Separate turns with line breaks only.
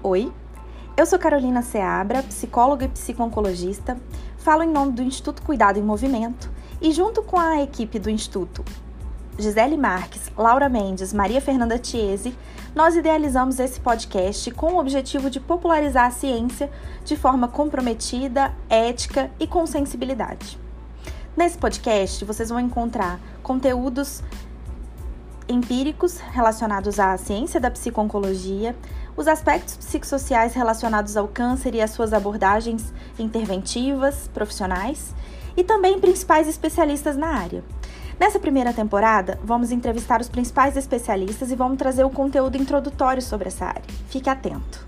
Oi, eu sou Carolina Seabra, psicóloga e psico-oncologista, falo em nome do Instituto Cuidado em Movimento e junto com a equipe do Instituto Gisele Marques, Laura Mendes, Maria Fernanda Chiesi, nós idealizamos esse podcast com o objetivo de popularizar a ciência de forma comprometida, ética e com sensibilidade. Nesse podcast, vocês vão encontrar conteúdos empíricos relacionados à ciência da psico-oncologia, os aspectos psicossociais relacionados ao câncer e as suas abordagens interventivas, profissionais, e também principais especialistas na área. Nessa primeira temporada, vamos entrevistar os principais especialistas e vamos trazer o conteúdo introdutório sobre essa área. Fique atento!